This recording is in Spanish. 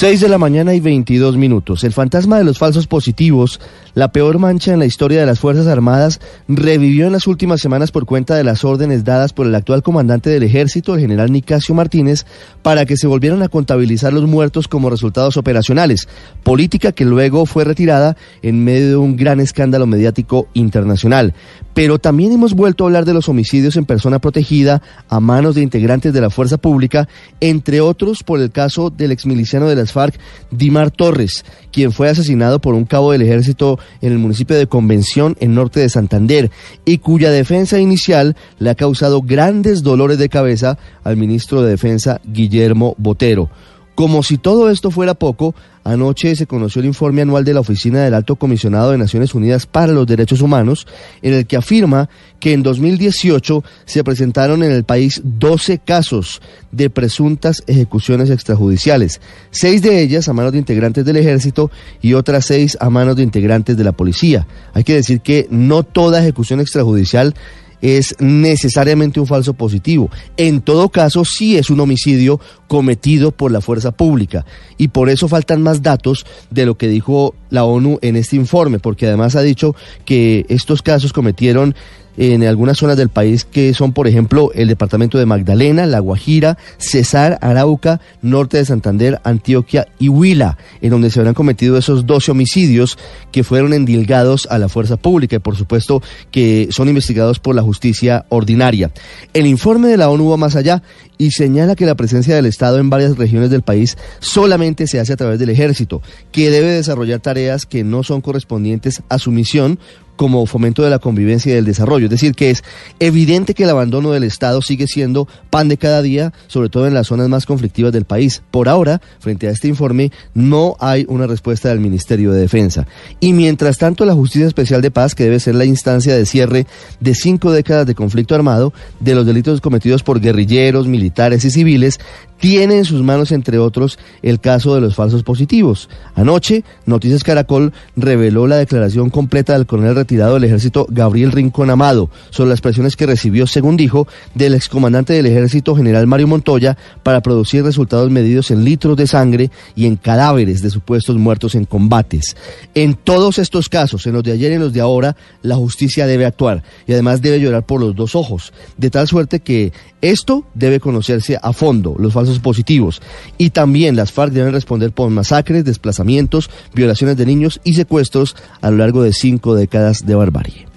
6 de la mañana y 22 minutos. El fantasma de los falsos positivos, la peor mancha en la historia de las Fuerzas Armadas, revivió en las últimas semanas por cuenta de las órdenes dadas por el actual comandante del ejército, el general Nicasio Martínez, para que se volvieran a contabilizar los muertos como resultados operacionales, política que luego fue retirada en medio de un gran escándalo mediático internacional. Pero también hemos vuelto a hablar de los homicidios en persona protegida a manos de integrantes de la fuerza pública, entre otros por el caso del exmiliciano de las FARC, Dimar Torres, quien fue asesinado por un cabo del ejército en el municipio de Convención, en norte de Santander, y cuya defensa inicial le ha causado grandes dolores de cabeza al ministro de Defensa, Guillermo Botero. Como si todo esto fuera poco, anoche se conoció el informe anual de la Oficina del Alto Comisionado de Naciones Unidas para los Derechos Humanos, en el que afirma que en 2018 se presentaron en el país 12 casos de presuntas ejecuciones extrajudiciales, seis de ellas a manos de integrantes del ejército y otras seis a manos de integrantes de la policía. Hay que decir que no toda ejecución extrajudicial es necesariamente un falso positivo. En todo caso, sí es un homicidio cometido por la fuerza pública. Y por eso faltan más datos de lo que dijo la ONU en este informe, porque además ha dicho que estos casos cometieron en algunas zonas del país que son, por ejemplo, el departamento de Magdalena, La Guajira, Cesar, Arauca, norte de Santander, Antioquia y Huila, en donde se habrán cometido esos 12 homicidios que fueron endilgados a la fuerza pública y, por supuesto, que son investigados por la justicia ordinaria. El informe de la ONU va más allá y señala que la presencia del Estado en varias regiones del país solamente se hace a través del ejército, que debe desarrollar tareas que no son correspondientes a su misión como fomento de la convivencia y del desarrollo. Es decir, que es evidente que el abandono del Estado sigue siendo pan de cada día, sobre todo en las zonas más conflictivas del país. Por ahora, frente a este informe, no hay una respuesta del Ministerio de Defensa. Y mientras tanto, la Justicia Especial de Paz, que debe ser la instancia de cierre de cinco décadas de conflicto armado, de los delitos cometidos por guerrilleros, militares y civiles, tiene en sus manos, entre otros, el caso de los falsos positivos. Anoche, Noticias Caracol reveló la declaración completa del coronel retirado del ejército Gabriel Rincón Amado sobre las presiones que recibió, según dijo, del excomandante del ejército general Mario Montoya para producir resultados medidos en litros de sangre y en cadáveres de supuestos muertos en combates. En todos estos casos, en los de ayer y en los de ahora, la justicia debe actuar y además debe llorar por los dos ojos, de tal suerte que esto debe conocerse a fondo, los falsos positivos. Y también las FARC deben responder por masacres, desplazamientos, violaciones de niños y secuestros a lo largo de cinco décadas de barbarie.